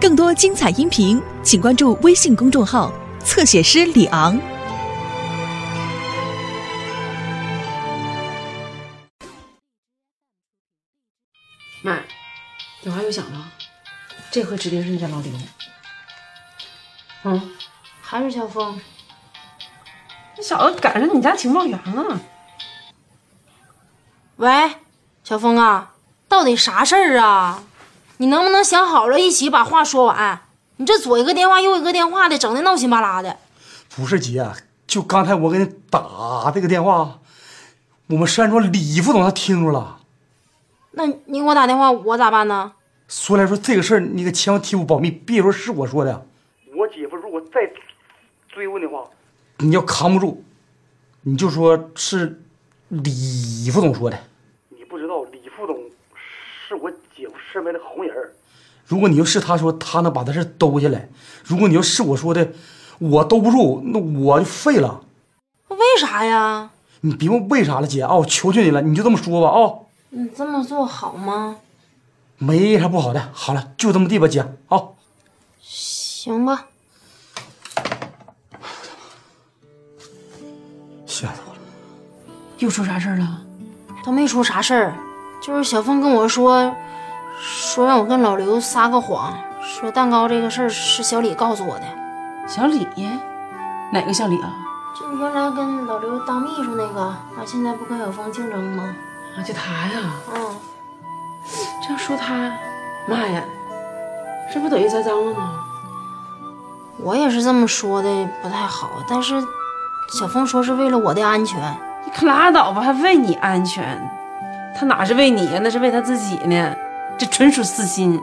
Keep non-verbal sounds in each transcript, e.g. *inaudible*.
更多精彩音频，请关注微信公众号“侧写师李昂”。妈，电话又响了，这回指定是你家老刘。嗯，还是小峰？这小子赶上你家情报员了。喂，小峰啊，到底啥事儿啊？你能不能想好了，一起把话说完？你这左一个电话，右一个电话的，整的闹心巴拉的。不是姐，就刚才我给你打这个电话，我们山庄李副总他听着了。那你给我打电话，我咋办呢？所以来说，这个事儿你可千万替我保密，别说是我说的。我姐夫如果再追问的话，你要扛不住，你就说是李副总说的。你不知道李副总是我姐夫身边的红人儿如果你要是他说，他能把这事兜下来；如果你要是我说的，我兜不住，那我就废了。为啥呀？你别问为啥了，姐啊，我求求你了，你就这么说吧啊。你这么做好吗？没啥不好的，好了，就这么地吧，姐啊。行吧。吓死我了！又出啥事儿了？他没出啥事儿，就是小峰跟我说，说让我跟老刘撒个谎，说蛋糕这个事儿是小李告诉我的。小李？哪个小李啊？就原来跟老刘当秘书那个，他现在不跟小峰竞争吗？啊，就他呀。嗯。这样说他，妈呀，这不等于栽赃了吗？我也是这么说的，不太好。但是小峰说是为了我的安全。你可拉倒吧，还为你安全？他哪是为你呀？那是为他自己呢。这纯属私心。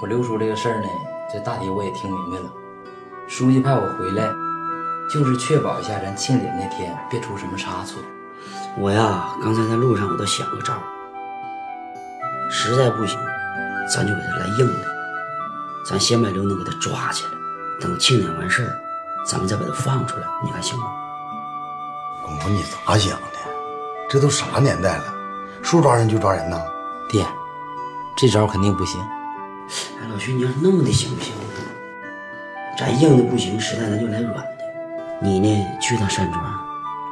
我刘叔这个事儿呢，这大体我也听明白了。书记派我回来，就是确保一下咱庆典那天别出什么差错。我呀，刚才在路上我都想个招儿，实在不行，咱就给他来硬的，咱先把刘能给他抓起来，等庆典完事儿，咱们再把他放出来，你看行吗？公公，你咋想的？这都啥年代了，说抓人就抓人呐？爹，这招肯定不行。哎，老徐，你要是弄的行不行？咱硬的不行，实在咱就来软的。你呢，去趟山庄，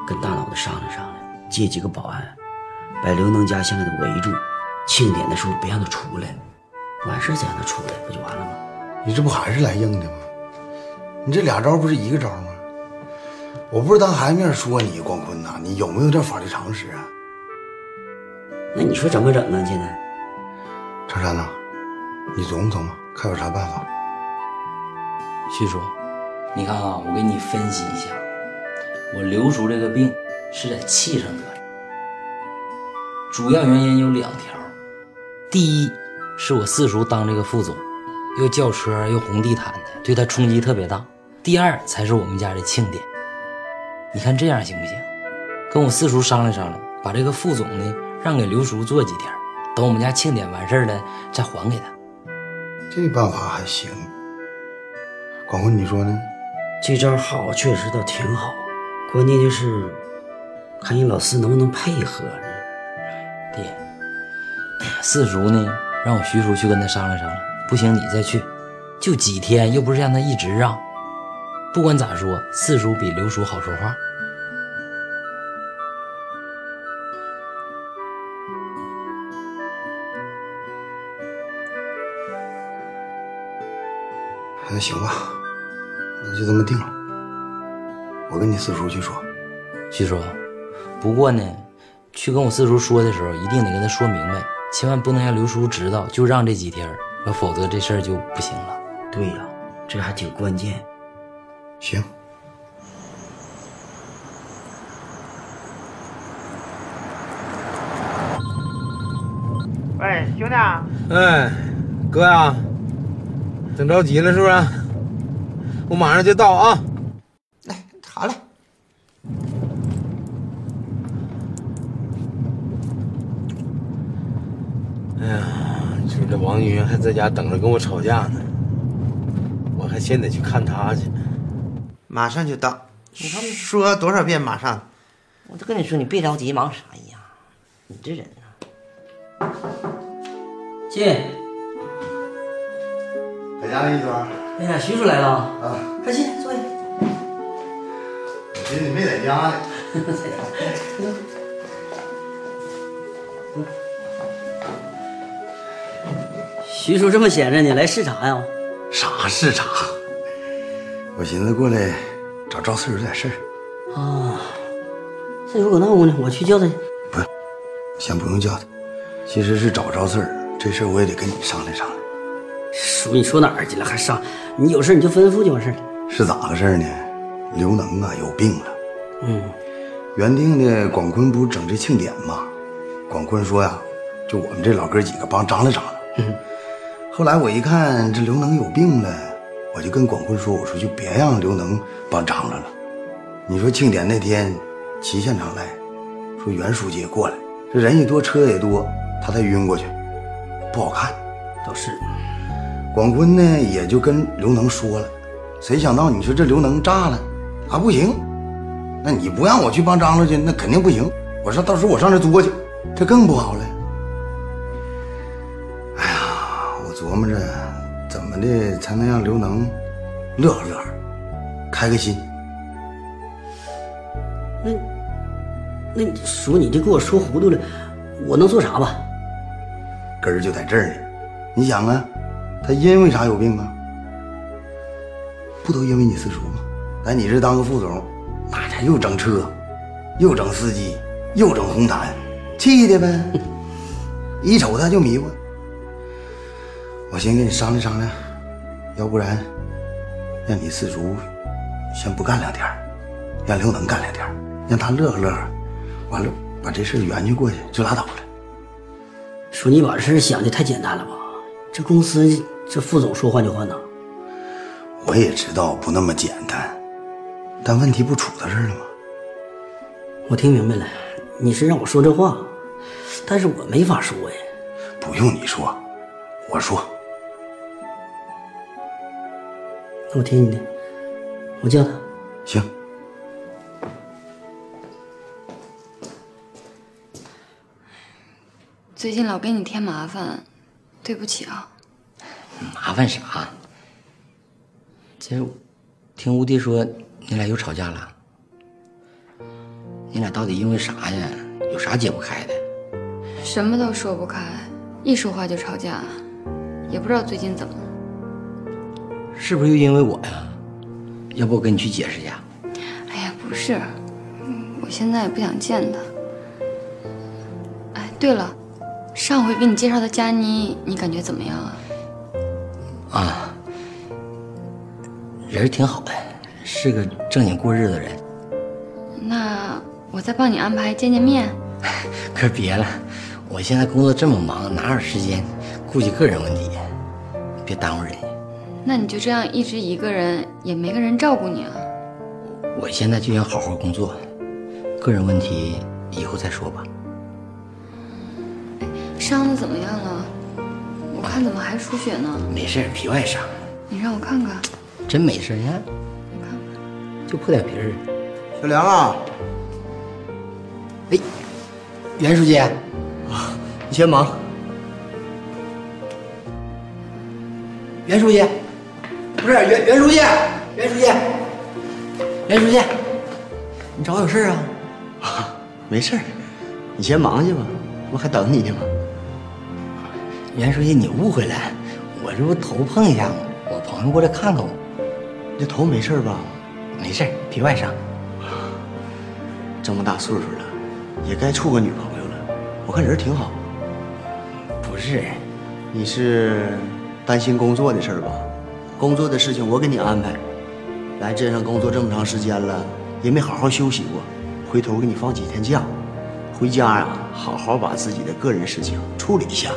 跟大脑袋商量商量。借几个保安，把刘能家先给他围住，庆典的时候别让他出来，完事再让他出来，不就完了吗？你这不还是来硬的吗？你这俩招不是一个招吗？我不是当孩子面说你，光坤呐，你有没有点法律常识啊？那你说怎么整啊？现在，长山呐，你琢磨琢磨，看有啥办法。徐叔，你看啊，我给你分析一下，我刘叔这个病。是在气上得的，主要原因有两条。第一，是我四叔当这个副总，又轿车又红地毯的，对他冲击特别大。第二，才是我们家的庆典。你看这样行不行？跟我四叔商量商量，把这个副总呢让给刘叔做几天，等我们家庆典完事了再还给他。这办法还行。广坤，你说呢？这招好，确实倒挺好，关键就是。看你老四能不能配合呢？爹，四叔呢？让我徐叔去跟他商量商量。不行，你再去。就几天，又不是让他一直让。不管咋说，四叔比刘叔好说话。那行吧，那就这么定了。我跟你四叔去说，徐叔。不过呢，去跟我四叔说的时候，一定得跟他说明白，千万不能让刘叔知道，就让这几天，要否则这事儿就不行了。对呀，这还挺关键。行。喂，兄弟。哎，哥呀，等着急了是不是？我马上就到啊。来，好嘞。哎呀，你说这王云还在家等着跟我吵架呢，我还先得去看他去。马上就到，你看说多少遍马上？我都跟你说，你别着急，忙啥呀？你这人啊。进。大家一庄。哎呀，徐叔来了啊！快进，坐下。我寻思你没在家呢。*laughs* 徐叔这么闲着呢，来视察呀？啥视察？我寻思过来找赵四有点事儿。啊，四有搁那屋呢，我去叫他去。不，先不用叫他。其实是找赵四儿，这事儿我也得跟你商量商量。叔，你说哪儿去了？还上？你有事你就吩咐就完事儿了。是咋个事儿呢？刘能啊有病了。嗯，原定的广坤不是整这庆典吗？广坤说呀，就我们这老哥几个帮张罗张罗。嗯。后来我一看这刘能有病了，我就跟广坤说：“我说就别让刘能帮张罗了。你说庆典那天，齐县长来，说袁书记也过来，这人也多，车也多，他再晕过去，不好看。倒是。广坤呢也就跟刘能说了，谁想到你说这刘能炸了，啊不行，那你不让我去帮张罗去，那肯定不行。我说到时候我上这作去，这更不好了。哎呀，我琢磨着怎么的才能让刘能乐呵乐呵，开开心。那，那你叔你这给我说糊涂了，我能做啥吧？根儿就在这儿呢。你想啊。他因为啥有病啊？不都因为你四叔吗？来你这当个副总，那家又整车，又整司机，又整红毯，气的呗。*laughs* 一瞅他就迷糊。我先跟你商量商量，要不然让你四叔先不干两天，让刘能干两天，让他乐呵乐呵，完了把这事圆去过去就拉倒了。说，你把这事想的太简单了吧？这公司。这副总说换就换呐，我也知道不那么简单，但问题不出在这儿了吗？我听明白了，你是让我说这话，但是我没法说呀。不用你说，我说。那我听你的，我叫他。行。最近老给你添麻烦，对不起啊。麻烦啥？这听吴迪说你俩又吵架了，你俩到底因为啥呀？有啥解不开的？什么都说不开，一说话就吵架，也不知道最近怎么了。是不是又因为我呀？要不我跟你去解释一下？哎呀，不是，我现在也不想见他。哎，对了，上回给你介绍的佳妮，你感觉怎么样啊？啊，人挺好的，是个正经过日子的人。那我再帮你安排见见面。*laughs* 可别了，我现在工作这么忙，哪有时间顾及个人问题？别耽误人家。那你就这样一直一个人，也没个人照顾你啊？我现在就想好好工作，个人问题以后再说吧。伤的怎么样了？我看怎么还出血呢？没事，皮外伤。你让我看看。真没事，你看。你看看。就破点皮儿。小梁啊。哎，袁书记。啊，你先忙。袁书记，不是袁袁书记，袁书记，袁书记，你找我有事啊？啊，没事你先忙去吧，我还等你呢吗？袁书记，你误会了，我这不头碰一下吗？我朋友过来看看我。你这头没事吧？没事，皮外伤。这么大岁数了，也该处个女朋友了。我看人挺好。不是，你是担心工作的事吧？工作的事情我给你安排。来镇上工作这么长时间了，也没好好休息过。回头给你放几天假，回家呀，好好把自己的个人事情处理一下。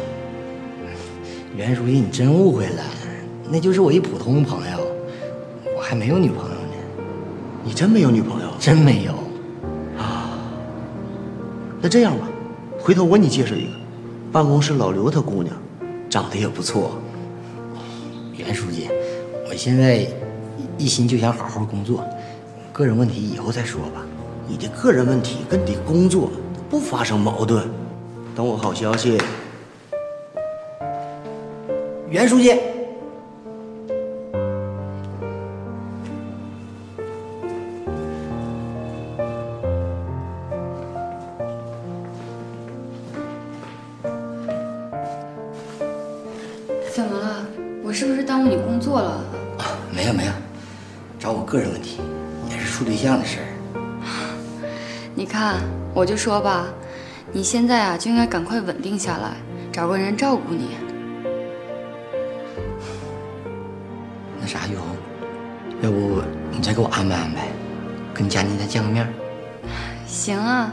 袁书记，你真误会了，那就是我一普通朋友，我还没有女朋友呢。你真没有女朋友？真没有。啊，那这样吧，回头我给你介绍一个，办公室老刘他姑娘，长得也不错。袁书记，我现在一心就想好好工作，个人问题以后再说吧。你的个人问题跟你的工作不发生矛盾，等我好消息。袁书记，怎么了？我是不是耽误你工作了？啊，没有没有，找我个人问题，也是处对象的事。*sighs* 你看，我就说吧，你现在啊，就应该赶快稳定下来，找个人照顾你。给我安排安排，跟佳妮再见个面？行啊。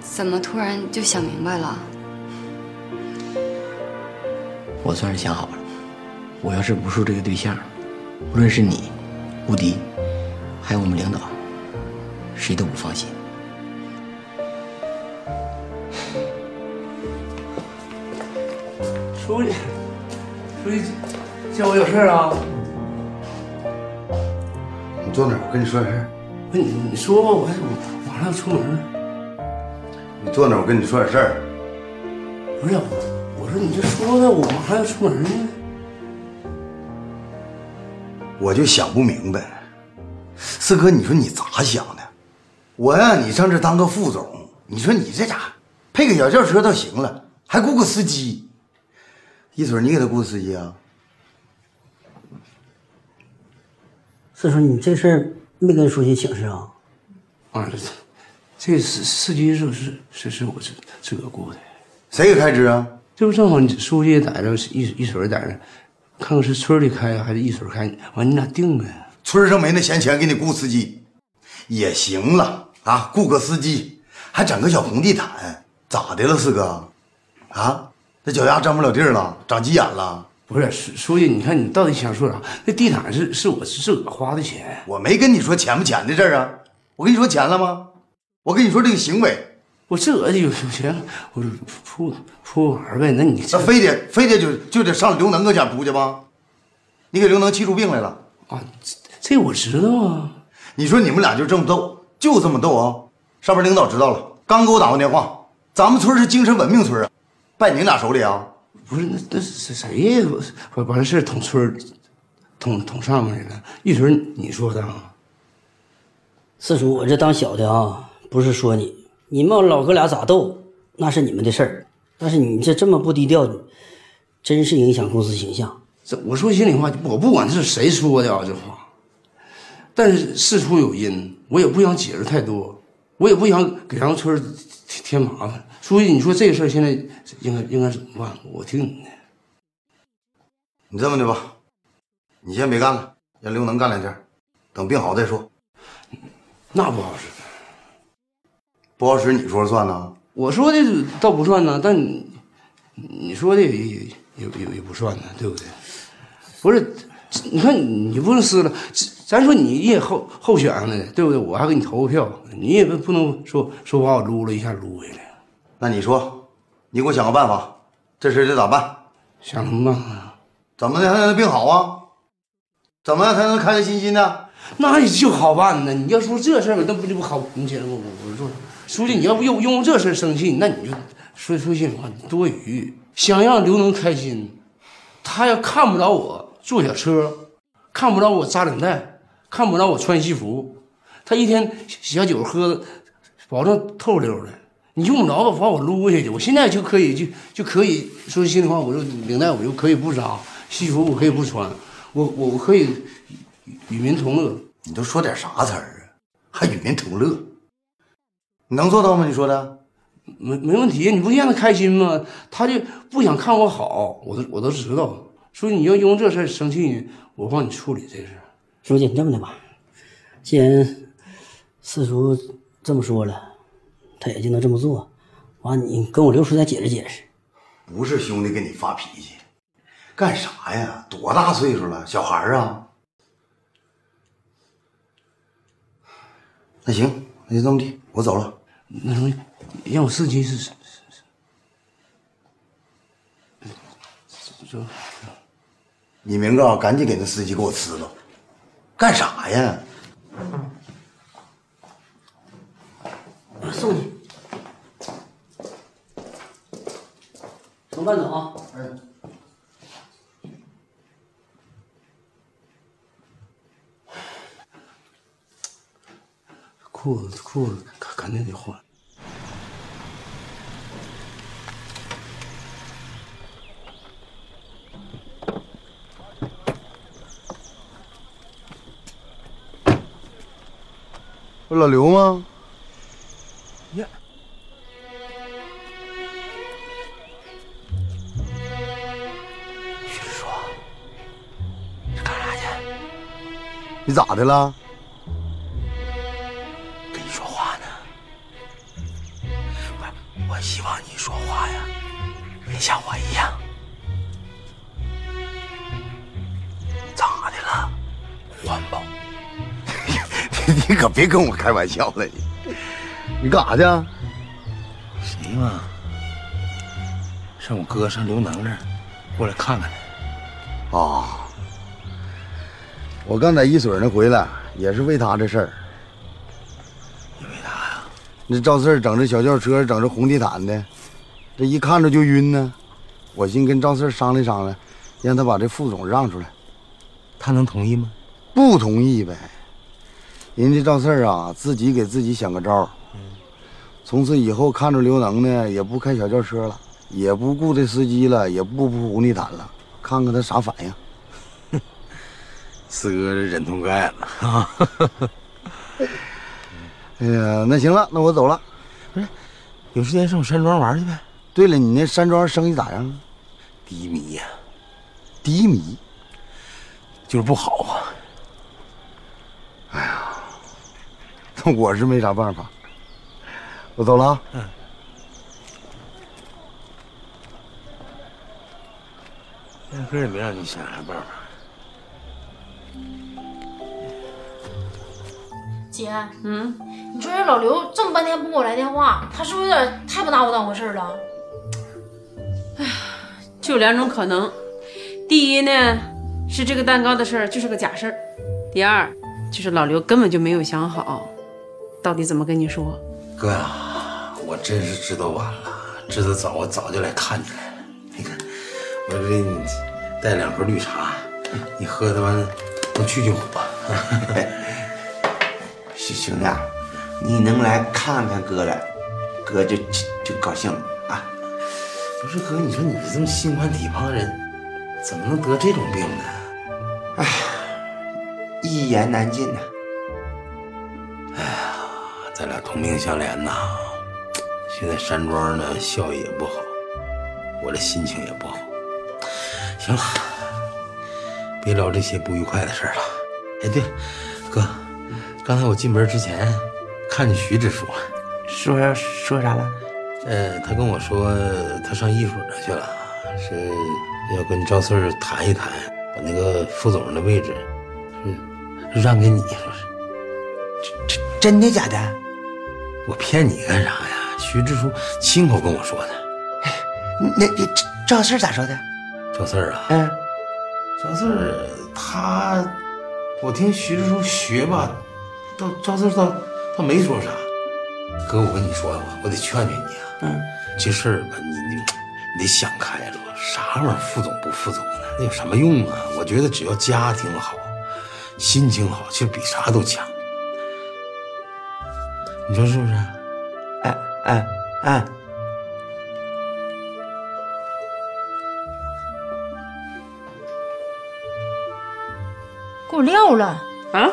怎么突然就想明白了？我算是想好了，我要是不处这个对象，无论是你、吴迪，还有我们领导，谁都不放心。书记，书记，叫我有事啊？你坐那儿，我跟你说点事儿。不，你你说吧，我我马上要出门了。你坐那儿，我跟你说点事儿。不是，我说你这说的，我马上要出门呢。我就想不明白，四哥，你说你咋想的？我让你上这当个副总，你说你这家伙配个小轿车倒行了，还雇个司机。一准你给他雇司机啊？四叔，你这事儿没跟书记请示啊？啊，这这司司机是是是是我自自个雇的。谁给开支啊？这不正好，你书记也在这，一一水在这，看看是村里开还是一水开，完你俩定呗。村上没那闲钱给你雇司机，也行了啊，雇个司机，还整个小红地毯，咋的了，四哥？啊，这脚丫沾不了地儿了，长急眼了？不是书书记，你看你到底想说啥？那地毯是是我自个花的钱，我没跟你说钱不钱的事儿啊，我跟你说钱了吗？我跟你说这个行为。我自个有有钱，我铺铺玩呗。那你那非得非得就就得上刘能搁家铺去吗？你给刘能气出病来了啊？这这我知道啊。你说你们俩就这么斗，就这么斗啊？上边领导知道了，刚给我打过电话。咱们村是精神文明村啊，败你俩手里啊？不是，那那谁呀把把这事捅村捅捅上面去了？一纯你说的啊？四叔，我这当小的啊，不是说你。你们老哥俩咋斗，那是你们的事儿。但是你这这么不低调，真是影响公司形象。这我说心里话，我不管是谁说的啊，这话。但是事出有因，我也不想解释太多，我也不想给咱们村添麻烦。书记，你说这事儿现在应该应该怎么办？我听你的。你这么的吧，你先别干了，让刘能干两天，等病好再说。那不好使。不好使，你说了算呢？我说的倒不算呢，但你说的也也也也不算呢，对不对？不是，你看你不能撕了，咱说你也候候选上的，对不对？我还给你投个票，你也不不能说说把我撸了一下撸回来。那你说，你给我想个办法，这事得咋办？想什么办法？怎么的才能病好啊？怎么样才能开开心心的？那就好办呢。你要说这事儿，那不就不好？你姐，我我说。书记，你要不用用这事生气，那你就说说心里话，多余。想让刘能开心，他要看不着我坐小车，看不着我扎领带，看不着我穿西服，他一天小酒喝的，保证透溜的。你用不着把我撸下去，我现在就可以就就可以说心里话，我就领带我就可以不扎，西服我可以不穿，我我我可以与民同乐。你都说点啥词儿啊？还与民同乐？你能做到吗？你说的，没没问题。你不让他开心吗？他就不想看我好，我都我都知道。所以你要因为这事生气，我帮你处理这事。书记，你这么的吧，既然四叔这么说了，他也就能这么做。完，你跟我刘叔再解释解释。不是兄弟跟你发脾气，干啥呀？多大岁数了，小孩啊？那行，那就这么地，我走了。那什么，让我司机是是是，就你明个，赶紧给那司机给我辞了，干啥呀？我送你，走慢走啊！嗯。裤子裤子肯肯定得换。不老刘吗？咋的了？跟你说话呢。不是我希望你说话呀，别像我一样。咋的了？环保？你 *laughs* 你可别跟我开玩笑了，你你干啥去？谁嘛？上我哥上刘能那儿过来看看他。啊，我刚在一水那回来，也是为他这事儿。因为他呀？那赵四整这小轿车，整这红地毯的，这一看着就晕呢。我寻跟赵四商量商量，让他把这副总让出来。他能同意吗？不同意呗。人家赵四啊，自己给自己想个招从此以后看着刘能呢，也不开小轿车了，也不雇这司机了，也不铺红地毯了，看看他啥反应。四哥这忍痛割爱了啊！*laughs* 哎呀，那行了，那我走了。不是，有时间上我山庄玩去呗。对了，你那山庄生意咋样啊？低迷呀，低迷，就是不好啊。哎呀，那 *laughs* 我是没啥办法。我走了啊。嗯。压根也没让你想啥办法。姐，嗯，你说这老刘这么半天不给我来电话，他是不是有点太不拿我当回事了？哎呀，就两种可能，第一呢是这个蛋糕的事儿就是个假事儿，第二就是老刘根本就没有想好到底怎么跟你说。哥呀，我真是知道晚了，知道早我早就来看你来了。你看，我给你带两盒绿茶，你喝它完能去去火。*laughs* 兄弟，你能来看看哥来，哥就就就高兴了啊！不是哥，你说你这么心宽体胖的人，怎么能得这种病呢？哎，一言难尽呐。哎呀，咱俩同病相怜呐。现在山庄呢，效益也不好，我这心情也不好。行了，别聊这些不愉快的事了。哎，对，哥。刚才我进门之前，看见徐支书，说说啥了？呃，他跟我说他上一水那去了，是要跟赵四谈一谈，把那个副总的位置，嗯让给你，说是。这这真的假的？我骗你干啥呀？徐支书亲口跟我说的。那赵四咋说的？赵四啊？嗯，赵四他，我听徐支书学吧。赵赵四倒倒没说啥，哥，我跟你说吧，我得劝劝你啊。嗯，这事儿吧，你你你得想开了，啥玩意儿副总不副总的，那有什么用啊？我觉得只要家庭好，心情好，其实比啥都强。你说是不是？哎哎哎！给我撂了啊！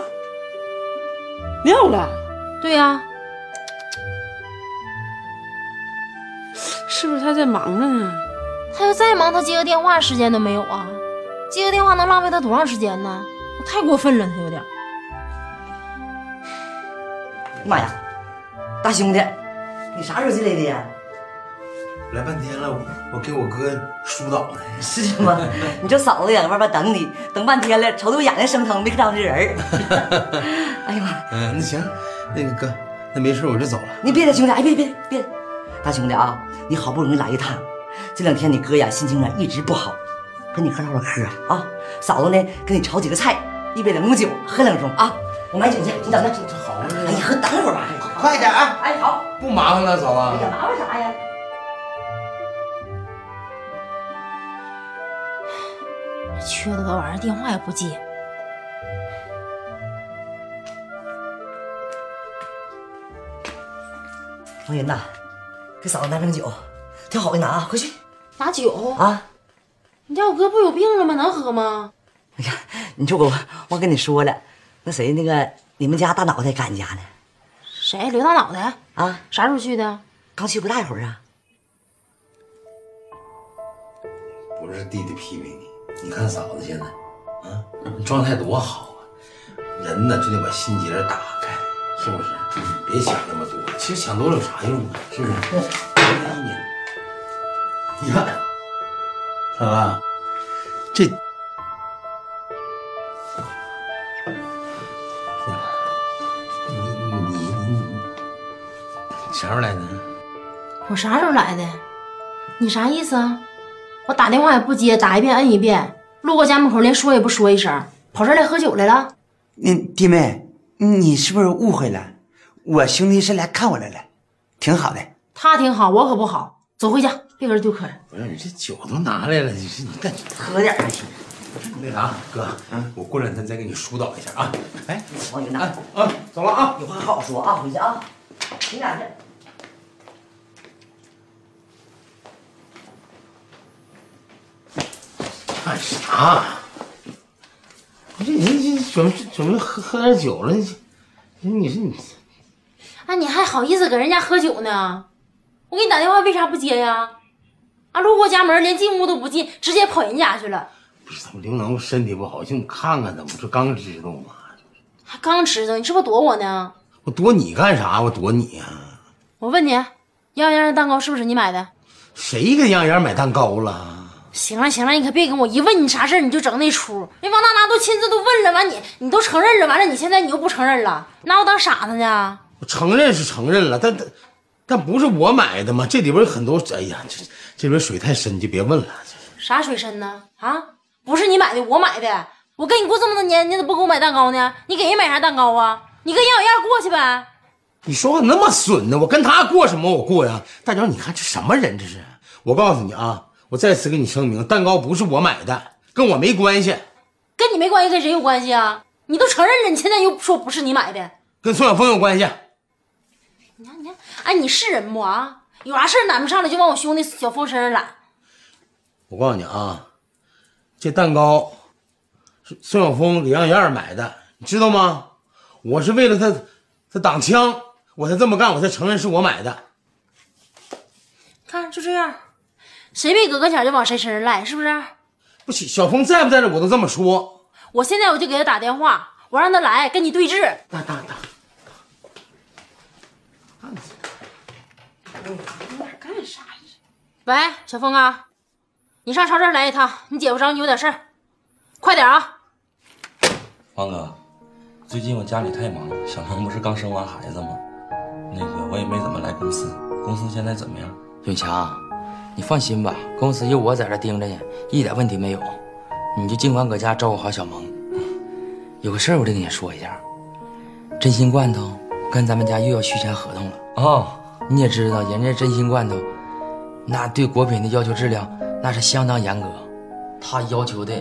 撂了，对呀，是不是他在忙着呢？他要再忙，他接个电话时间都没有啊！接个电话能浪费他多长时间呢？太过分了，他有点。妈呀，大兄弟，你啥时候进来的呀？来半天了，我给我哥疏导呢。*laughs* 是吗？你这嫂子在外边等你，等半天了，瞅得我眼睛生疼，没看着这人 *laughs* 哎呀妈！嗯，那行，那个哥，那没事，我就走了。你别了，兄弟，哎，别别别，大兄弟啊，你好不容易来一趟，这两天你哥呀心情啊一直不好，跟你喝唠唠嗑啊啊。嫂子呢，给你炒几个菜，一杯冷酒，喝两盅啊。我买酒去，你等着。这好啊。哎呀，喝等会儿吧，快点啊！哎，好。不麻烦了，嫂子。哎呀，麻烦啥呀？缺德玩意儿，电话也不接。王云呐，给嫂子拿瓶酒，调好的拿啊，快去拿酒啊！你家我哥不有病了吗？能喝吗？哎呀，你说我忘跟你说了，那谁那个你们家大脑袋搁俺家呢？谁？刘大脑袋啊？啥时候去的？刚去不大一会儿啊。不是弟弟批评你，你看嫂子现在，啊，状态多好啊！人呢就得把心结打开，是不是？别想那么多，其实想多了有啥用啊？是不是？你看，嫂子，这，你你你你啥时候来的？我啥时候来的？你啥意思啊？我打电话也不接，打一遍摁一遍，路过家门口连说也不说一声，跑这儿来喝酒来了？那弟妹，你是不是误会了？我兄弟是来看我来了，挺好的。他挺好，我可不好。走回家，别搁这丢客人。不是你这酒都拿来了，你这你干喝点还行。那啥，哥，我过两天再给你疏导一下啊。哎，王云呐，啊，走了啊，有话好好说啊，回去啊，你俩去。干啥？你这你这准备准备喝喝点酒了？你你是你，啊，你还好意思搁人家喝酒呢？我给你打电话为啥不接呀？啊，路过家门连进屋都不进，直接跑人家去了。不是怎么刘能身体不好，寻思看看他，我这刚知道嘛。还刚知道，你是不是躲我呢？我躲你干啥？我躲你呀、我问你，杨洋洋的蛋糕是不是你买的？谁给杨洋买蛋糕了？行了行了，你可别跟我一问你啥事儿你就整那出。人王大拿都亲自都问了，完你你都承认了，完了你现在你又不承认了，拿我当傻子呢？我承认是承认了，但但但不是我买的吗？这里边有很多，哎呀，这这里边水太深，你就别问了。啥水深呢？啊，不是你买的，我买的。我跟你过这么多年，你怎么不给我买蛋糕呢？你给人买啥蛋糕啊？你跟杨小燕过去呗。你说话那么损呢？我跟他过什么？我过呀！大脚，你看这什么人？这是！我告诉你啊，我再次跟你声明，蛋糕不是我买的，跟我没关系，跟你没关系，跟谁有关系啊？你都承认了，你现在又说不是你买的。跟宋晓峰有关系。你看，你看，哎，你是人不啊？有啥事儿揽不上来就往我兄弟小峰身上揽。我告诉你啊，这蛋糕是宋晓峰、李杨燕买的，你知道吗？我是为了他，他挡枪，我才这么干，我才承认是我买的。看，就这样，谁没搁跟前就往谁身上赖，是不是？不行，小峰在不在这，我都这么说。我现在我就给他打电话，我让他来跟你对峙。打打打！干啥呀？喂，小峰啊，你上超市来一趟，你姐夫找你有点事儿，快点啊！王哥，最近我家里太忙，小萌不是刚生完孩子吗？那个我也没怎么来公司，公司现在怎么样？永强，你放心吧，公司有我在这盯着呢，一点问题没有。你就尽管搁家照顾好小萌。有个事儿我得跟你说一下，真心罐头跟咱们家又要续签合同了哦。你也知道，人家真心罐头，那对果品的要求质量那是相当严格，他要求的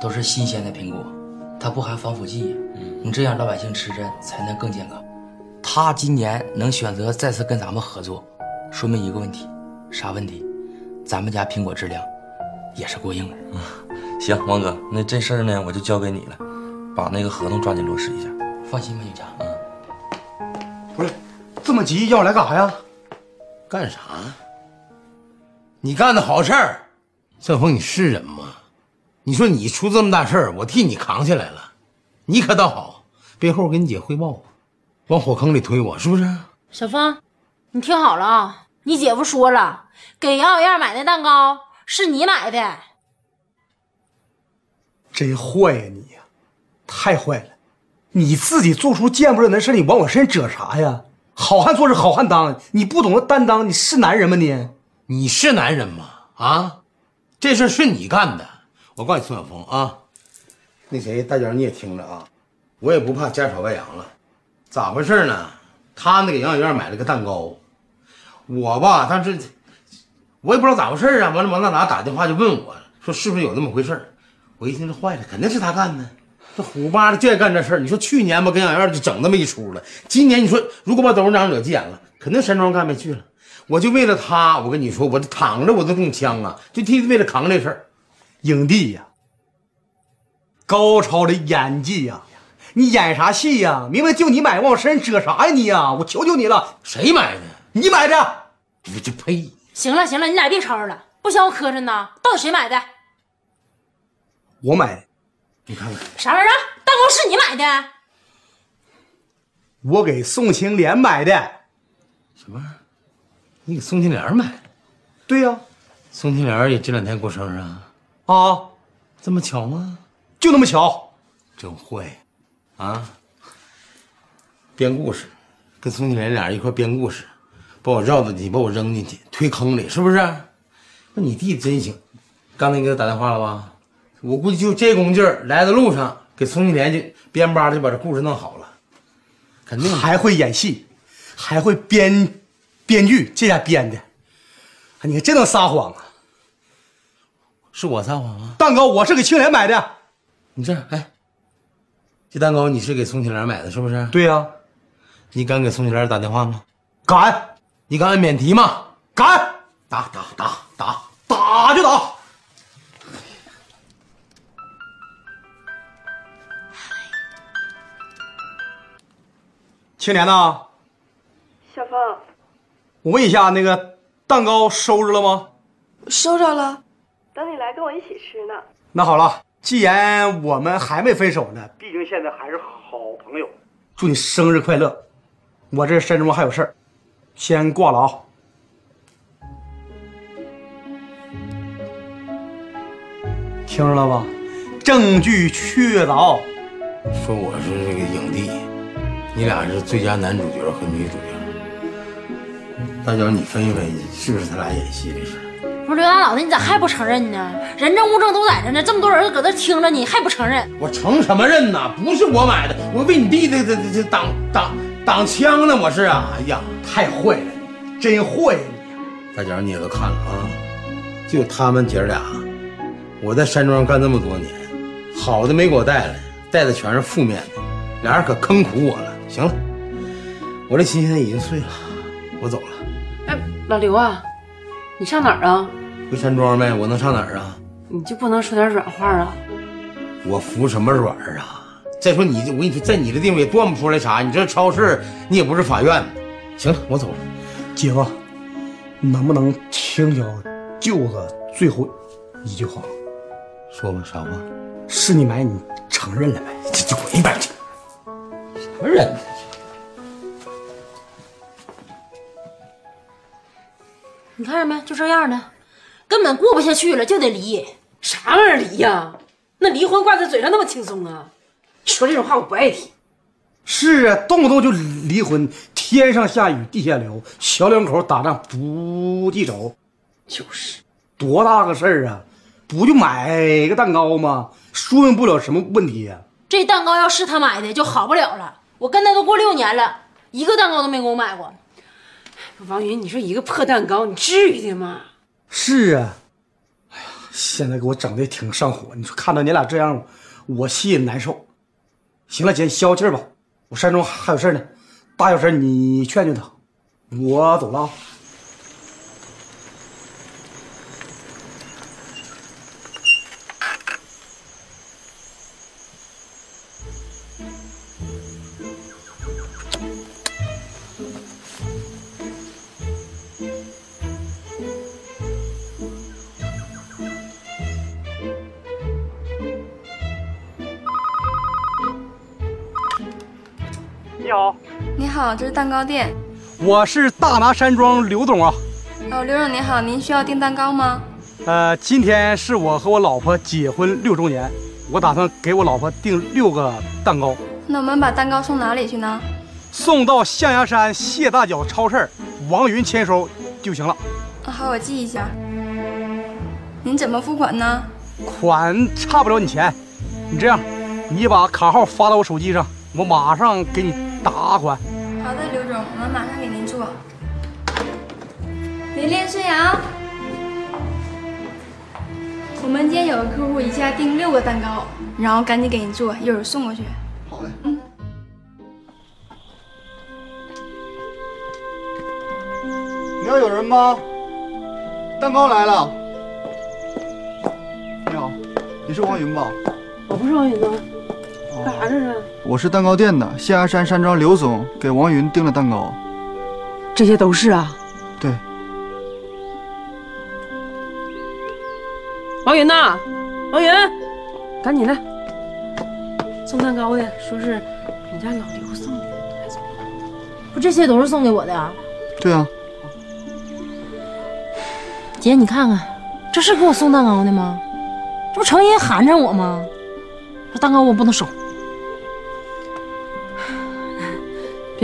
都是新鲜的苹果，它不含防腐剂，你这样老百姓吃着才能更健康。他今年能选择再次跟咱们合作，说明一个问题，啥问题？咱们家苹果质量也是过硬的啊。行，王哥，那这事儿呢，我就交给你了，把那个合同抓紧落实一下。放心吧，永强。不是，这么急要我来干啥呀？干啥？你干的好事儿，郑峰，你是人吗？你说你出这么大事儿，我替你扛下来了，你可倒好，背后给你姐汇报，往火坑里推我，是不是？小峰，你听好了啊，你姐夫说了，给杨小燕买的蛋糕是你买的。真坏呀你呀，太坏了！你自己做出见不得人的事，你往我身上惹啥呀？好汉做事好汉当，你不懂得担当，你是男人吗你？你是男人吗？啊，这事是你干的。我告诉你，宋晓峰啊，那谁大脚你也听着啊，我也不怕家丑外扬了。咋回事呢？他那给杨小燕买了个蛋糕，我吧当时我也不知道咋回事啊。完了，王大拿打电话就问我说是不是有那么回事我一听这坏了，肯定是他干的。这虎巴的就爱干这事儿。你说去年吧跟杨小燕就整那么一出了，今年你说如果把董事长惹急眼了，肯定山庄干不下去了。我就为了他，我跟你说，我这躺着我都中枪啊，就替为了扛这事儿。影帝呀，高超的演技呀，你演啥戏呀？明明就你买，往我身上遮啥呀你呀？我求求你了，谁买的？你买的。我就呸！行了行了，你俩别吵吵了，不嫌我磕碜呐？到底谁买的？我买的。你看看啥玩意儿？蛋糕是你买的？我给宋青莲买的。什么？你给宋青莲买的？对呀、宋青莲也这两天过生日啊？啊，这么巧吗？就那么巧。真会，啊！编故事，跟宋青莲俩人一块编故事，把我绕进去，把我扔进去，推坑里，是不是？那你弟真行，刚才你给他打电话了吧？我估计就这功劲儿，来的路上给宋庆莲就编巴就把这故事弄好了，肯定还会演戏，还会编编剧，这家编的。啊，你看真能撒谎啊！是我撒谎啊！蛋糕我是给庆莲买的。你这样，哎，这蛋糕你是给宋庆莲买的，是不是？对呀、你敢给宋庆莲打电话吗？敢！你敢按免提吗？敢！打打打打！打就打！青莲呐，小芳，我问一下，那个蛋糕收着了吗？收着了，等你来跟我一起吃呢。那好了，既然我们还没分手呢，毕竟现在还是好朋友。祝你生日快乐！我这山中还有事儿，先挂了啊。听着了吧？证据确凿。说我是这个影帝，你俩是最佳男主角和女主角。大脚，你分析分析，是不是他俩演戏这事？不是刘大脑袋，你咋还不承认呢？人证物证都在这呢，这么多人搁这听着你，还不承认？我承什么认呢？不是我买的，我为你弟这这这这挡挡挡枪呢，我是啊！哎呀，太坏了，真坏！大脚，你也都看了啊，就他们姐儿俩，我在山庄干这么多年，好的没给我带来，带的全是负面的，俩人可坑苦我了。行了，我这心现在已经碎了，我走了，哎，老刘啊，你上哪儿啊？回山庄呗。我能上哪儿啊？你就不能说点软话啊？我服什么软啊？再说你，我跟你说，在你的地方也断不出来啥。你这超市，你也不是法院。行了，我走了。姐夫，能不能听小舅子最后一句话？说吧，啥话？是你买，你承认了没？这就滚一边去！什么人呢？你看着没？就这样的，根本过不下去了，就得离。啥玩意儿离呀？那离婚挂在嘴上那么轻松啊？说这种话我不爱听。是啊，动不动就离婚，天上下雨地下流，小两口打仗不记仇，就是多大个事儿啊？不就买个蛋糕吗？说明不了什么问题呀、这蛋糕要是他买的，就好不了了。我跟他都过六年了，一个蛋糕都没给我买过。王云，你说一个破蛋糕，你至于的吗？是啊，哎呀，现在给我整的挺上火。你说看到你俩这样，我心里难受。行了，姐，消消气吧。我山中还有事呢，大小事你劝劝他。我走了啊。好，这是蛋糕店。我是大拿山庄刘总啊。哦，刘总您好，您需要订蛋糕吗？呃，今天是我和我老婆结婚六周年，我打算给我老婆订六个蛋糕，那我们把蛋糕送哪里去呢？送到象牙山谢大脚超市，王云签收就行了。啊好，我记一下。您怎么付款呢？款差不了你钱，你这样，你把卡号发到我手机上，我马上给你打款。好的，刘总，我们马上给您做。琳琳、孙杨，我们今天有个客户一下订六个蛋糕，然后赶紧给您做，一会儿送过去。好嘞。嗯。你要有人吗？蛋糕来了。你好，你是王云吧？我不是王云呢。干啥这是？我是蛋糕店的象牙山山庄刘总给王云订了蛋糕。这些都是啊。对。王云呐，王云，赶紧的，送蛋糕的说是你家老刘送的，不，这些都是送给我的啊。对啊。姐，你看看，这是给我送蛋糕的吗？这不成心寒碜我吗？这蛋糕我不能收。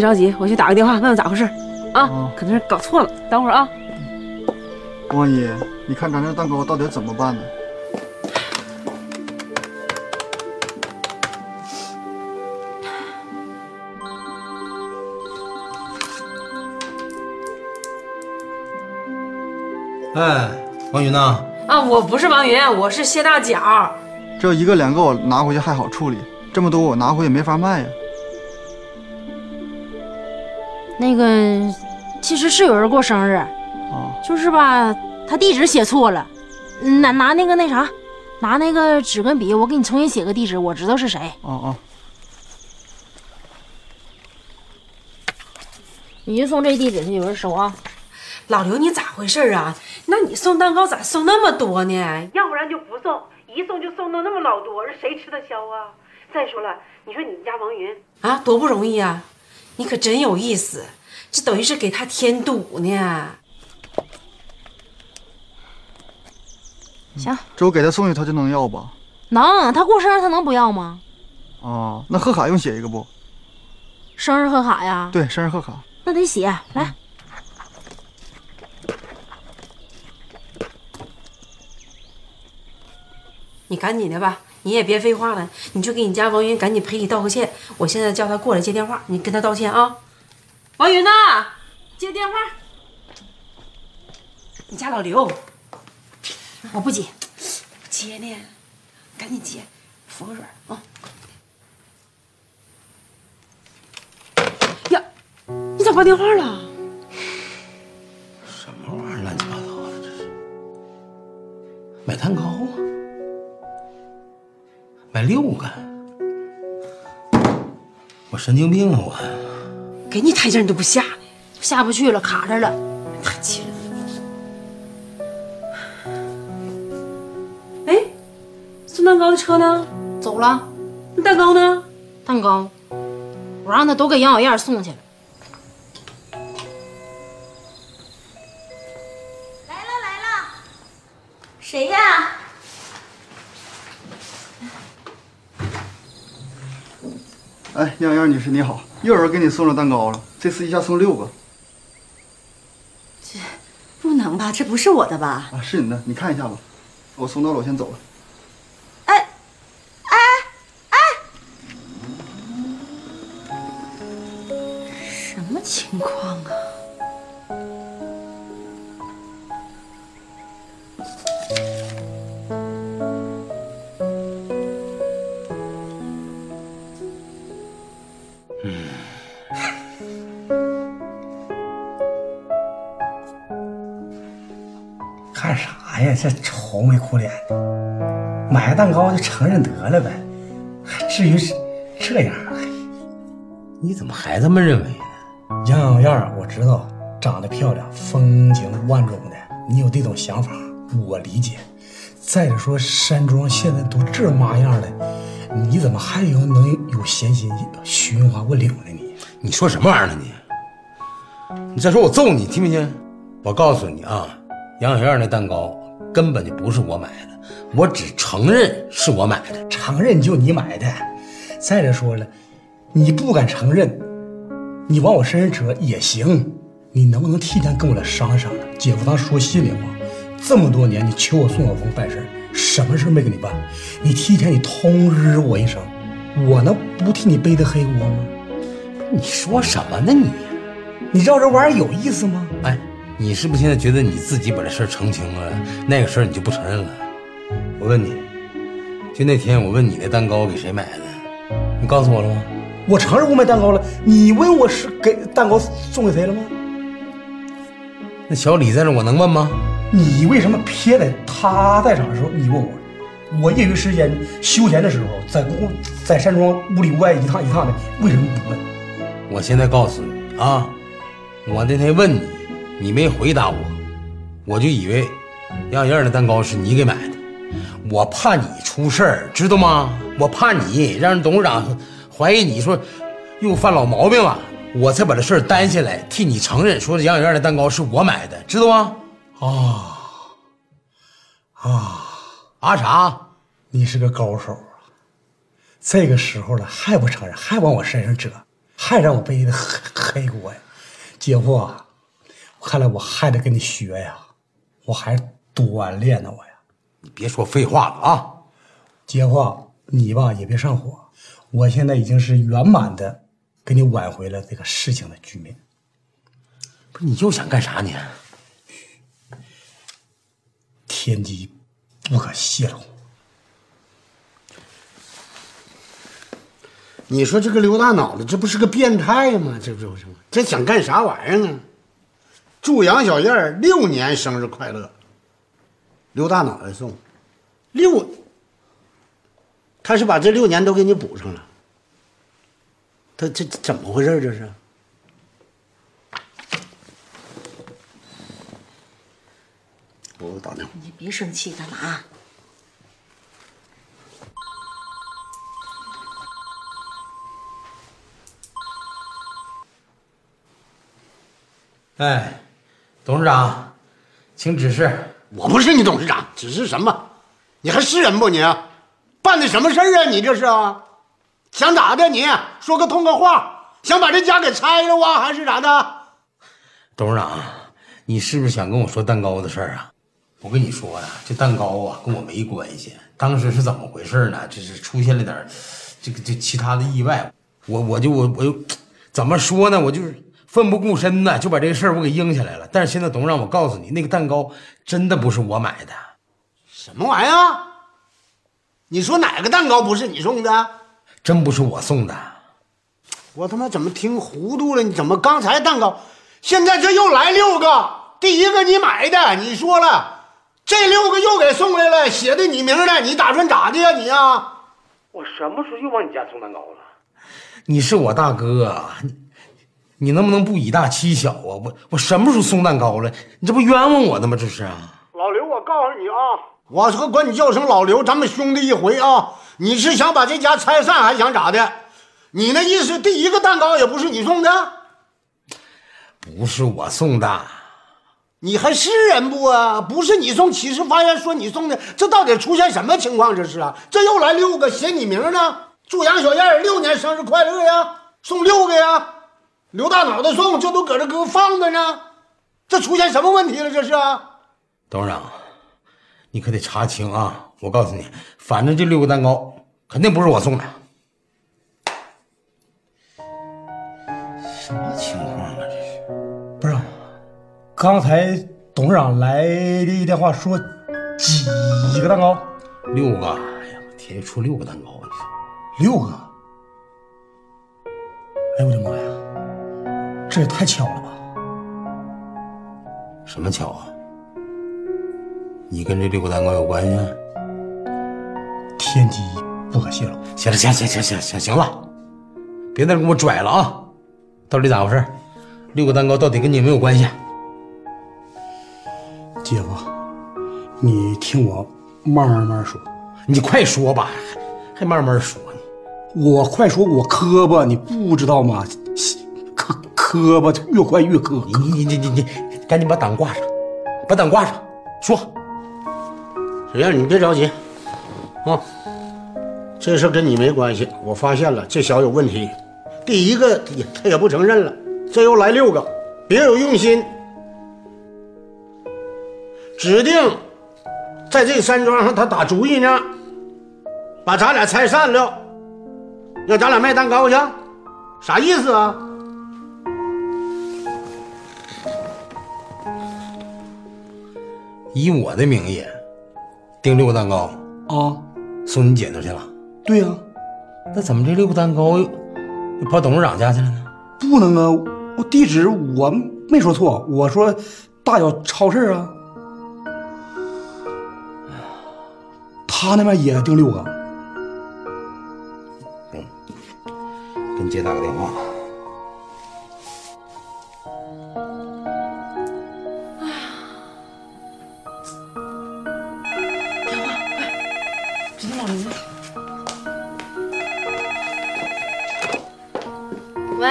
别着急，我去打个电话问问咋回事啊，可能是搞错了，等会儿啊。王姨，你看咱这蛋糕到底怎么办呢？哎，王云呢，啊，我不是王云，我是谢大脚。这一个两个我拿回去还好处理，这么多我拿回去没法卖呀。那个，其实是有人过生日，哦，就是吧，他地址写错了，拿拿那个那啥，拿那个纸跟笔，我给你重新写个地址，我知道是谁。哦哦，你就送这地址去，有人收啊。老刘，你咋回事啊？那你送蛋糕咋送那么多呢？要不然就不送，一送就送到那么老多，这谁吃得消啊？再说了，你说你们家王云啊，多不容易啊，你可真有意思，这等于是给他添堵呢。行，这我给他送去，他就能要吧？能，他过生日他能不要吗？啊，那贺卡用写一个不？生日贺卡呀？对，生日贺卡。那得写，来。你赶紧的吧，你也别废话了，你就给你家王云赶紧赔礼道个歉。我现在叫他过来接电话，你跟他道歉啊。王云呐，接电话。你家老刘，我不接，不接呢，赶紧接，服个软啊。呀，你咋挂电话了？什么玩意儿，乱七八糟的，这是买蛋糕啊？买六个，我神经病啊！我给你台阶你都不下，下不去了，卡这了，太气人了。哎，送蛋糕的车呢？走了。那蛋糕呢？蛋糕，我让他都给杨小燕送去了。哎，杨杨女士你好，又有人给你送了蛋糕了，这次一下送六个。这不能吧？这不是我的吧？啊，是你的，你看一下吧。我送到了，我先走了。哎，哎，哎，什么情况啊？这愁眉苦脸的，买个蛋糕就承认得了呗，还至于是这样？你怎么还这么认为呢？杨小燕，我知道长得漂亮，风情万种的，你有这种想法，我理解。再者说，山庄现在都这妈样了，你怎么还有能有闲心寻花问柳呢？你你说什么玩意儿呢你？你再说我揍你，听没听？我告诉你啊，杨小燕那蛋糕根本就不是我买的，我只承认是我买的，承认就你买的。再者说了，你不敢承认，你往我身上扯也行。你能不能提前跟我来商量商量？姐夫，咱说心里话，这么多年你求我宋晓峰办事什么事没给你办？你提前你通知我一声，我能不替你背的黑锅吗？你说什么呢你？你知道这玩意儿有意思吗？哎，你是不是现在觉得你自己把这事儿澄清了，那个事儿你就不承认了？我问你，就那天我问你那蛋糕给谁买的，你告诉我了吗？我承认我买蛋糕了，你问我是给蛋糕送给谁了吗？那小李在这，我能问吗？你为什么偏在他在场的时候你问我？我业余时间休闲的时候，在屋在山庄屋里屋外一趟一趟的，为什么不问？我现在告诉你啊，我那天问你，你没回答我，我就以为杨小燕的蛋糕是你给买的，我怕你出事儿，知道吗？我怕你让人董事长怀疑你说又犯老毛病了，我才把这事儿担下来，替你承认说杨小燕的蛋糕是我买的，知道吗？啊啊啊啥？你是个高手啊！这个时候了还不承认，还往我身上折，还让我背的黑黑锅呀！姐夫啊，看来我还得跟你学呀，我还是锻炼呢我呀。你别说废话了啊！姐夫，你吧也别上火，我现在已经是圆满的给你挽回了这个事情的局面。不是你又想干啥你？天机不可泄露。你说这个刘大脑袋，这不是个变态吗？这不是吗？这想干啥玩意儿呢？祝杨小燕六年生日快乐。刘大脑袋送六，他是把这六年都给你补上了。他这怎么回事？这是？我打电话。你别生气，干嘛？哎，董事长，请指示。我不是你董事长，指示什么？你还是人不你？办的什么事儿啊？你这是啊？想咋的？你说个痛快话，想把这家给拆了啊？还是咋的？董事长，你是不是想跟我说蛋糕的事儿啊？我跟你说呀，这蛋糕啊跟我没关系。当时是怎么回事呢？这是出现了点这个这其他的意外。我我就我我就怎么说呢？我就是。奋不顾身的，就把这个事儿我给应下来了。但是现在董事长，我告诉你，那个蛋糕真的不是我买的。什么玩意儿？你说哪个蛋糕不是你送的？真不是我送的。我他妈怎么听糊涂了？你怎么刚才蛋糕，现在这又来六个？第一个你买的，你说了，这六个又给送来了，写的你名的，你打算咋的呀你呀？我什么时候又往你家送蛋糕了？你是我大哥。你能不能不以大欺小啊？我我什么时候送蛋糕了？你这不冤枉我的吗？这是啊！老刘，我告诉你啊，我说管你叫声老刘，咱们兄弟一回啊！你是想把这家拆散，还想咋的？你那意思，第一个蛋糕也不是你送的？不是我送的，你还是人不啊？不是你送，起誓发言说你送的，这到底出现什么情况？这是啊？这又来六个写你名呢？祝杨小燕六年生日快乐呀！送六个呀！刘大脑袋送，这都搁这搁放着呢，这出现什么问题了？这是啊，董事长，你可得查清啊！我告诉你，反正这六个蛋糕肯定不是我送的。什么情况啊？这是不是？刚才董事长来的电话说几个蛋糕？六个。哎呀，天，出六个蛋糕，你说六个？哎呦我的妈呀！这也太巧了吧！什么巧啊？你跟这六个蛋糕有关系？天机不可泄露。行了，行行行行行行了，别在这给我拽了啊！到底咋回事？六个蛋糕到底跟你有没有关系？姐夫，你听我慢慢慢说。你快说吧，还慢慢说呢。我快说，我磕巴，你不知道吗？磕巴越快越磕，你你你你你，赶紧把档挂上，把档挂上，说。小燕，你别着急，啊，这事跟你没关系。我发现了，这小有问题。第一个也，他也不承认了，这又来六个，别有用心，指定在这山庄上他打主意呢，把咱俩拆散了，要咱俩卖蛋糕去，啥意思啊？以我的名义订六个蛋糕啊，送你姐那去了。对呀，那怎么这六个蛋糕又跑董事长家去了呢？不能啊，我地址我没说错，我说大小超市啊。他那边也订六个。给你姐打个电话。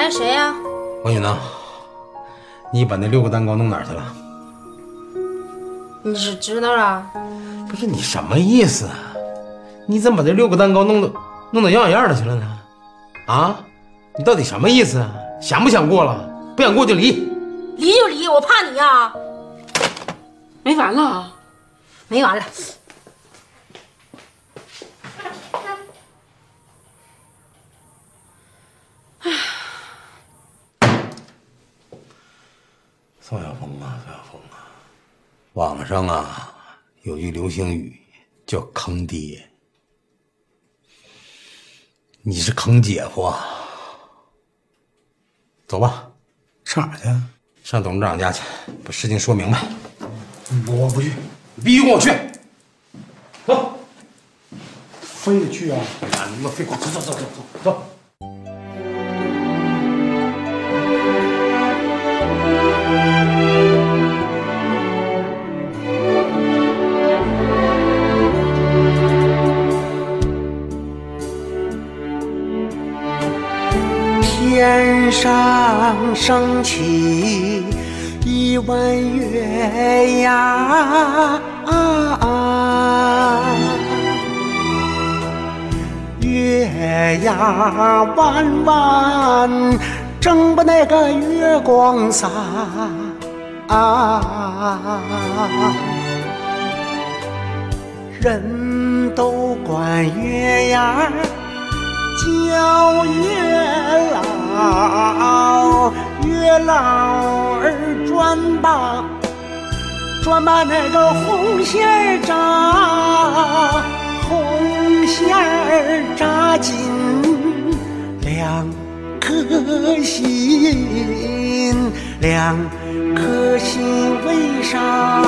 喂，谁呀、王允呐，你把那六个蛋糕弄哪儿去了？你是知道了？不是你什么意思？你怎么把这六个蛋糕弄得弄得样样的去了呢？啊，你到底什么意思啊？想不想过了？不想过就离。离就离，我怕你呀、没完了，没完了。宋晓峰啊，宋晓峰啊，网上啊有句流行语叫“坑爹”，你是坑姐夫啊。走吧，上哪去？上董事长家去，把事情说明白。我不去，你必须跟我去。走，非得去啊！啊，你他妈废话，走走走走走走。升起一弯月呀，月牙弯弯，正把那个月光洒。人都管月牙叫月老，月老儿转吧，转把那个红线儿扎，红线儿扎紧两颗心，两颗心为啥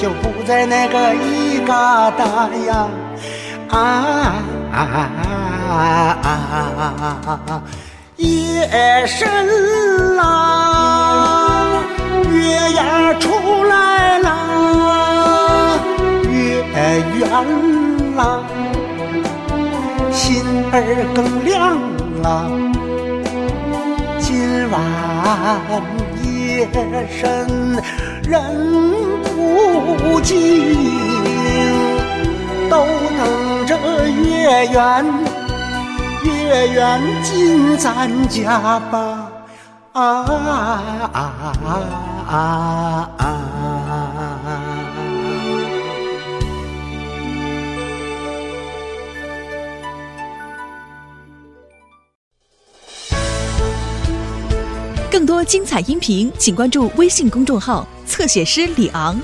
就不在那个一疙瘩呀？啊啊啊啊！夜深啦，月牙出来啦，月圆啦，心儿更亮啦。今晚夜深人不静，都等着月圆，月圆进咱家吧！啊啊啊啊！更多精彩音频，请关注微信公众号“侧写师李昂”。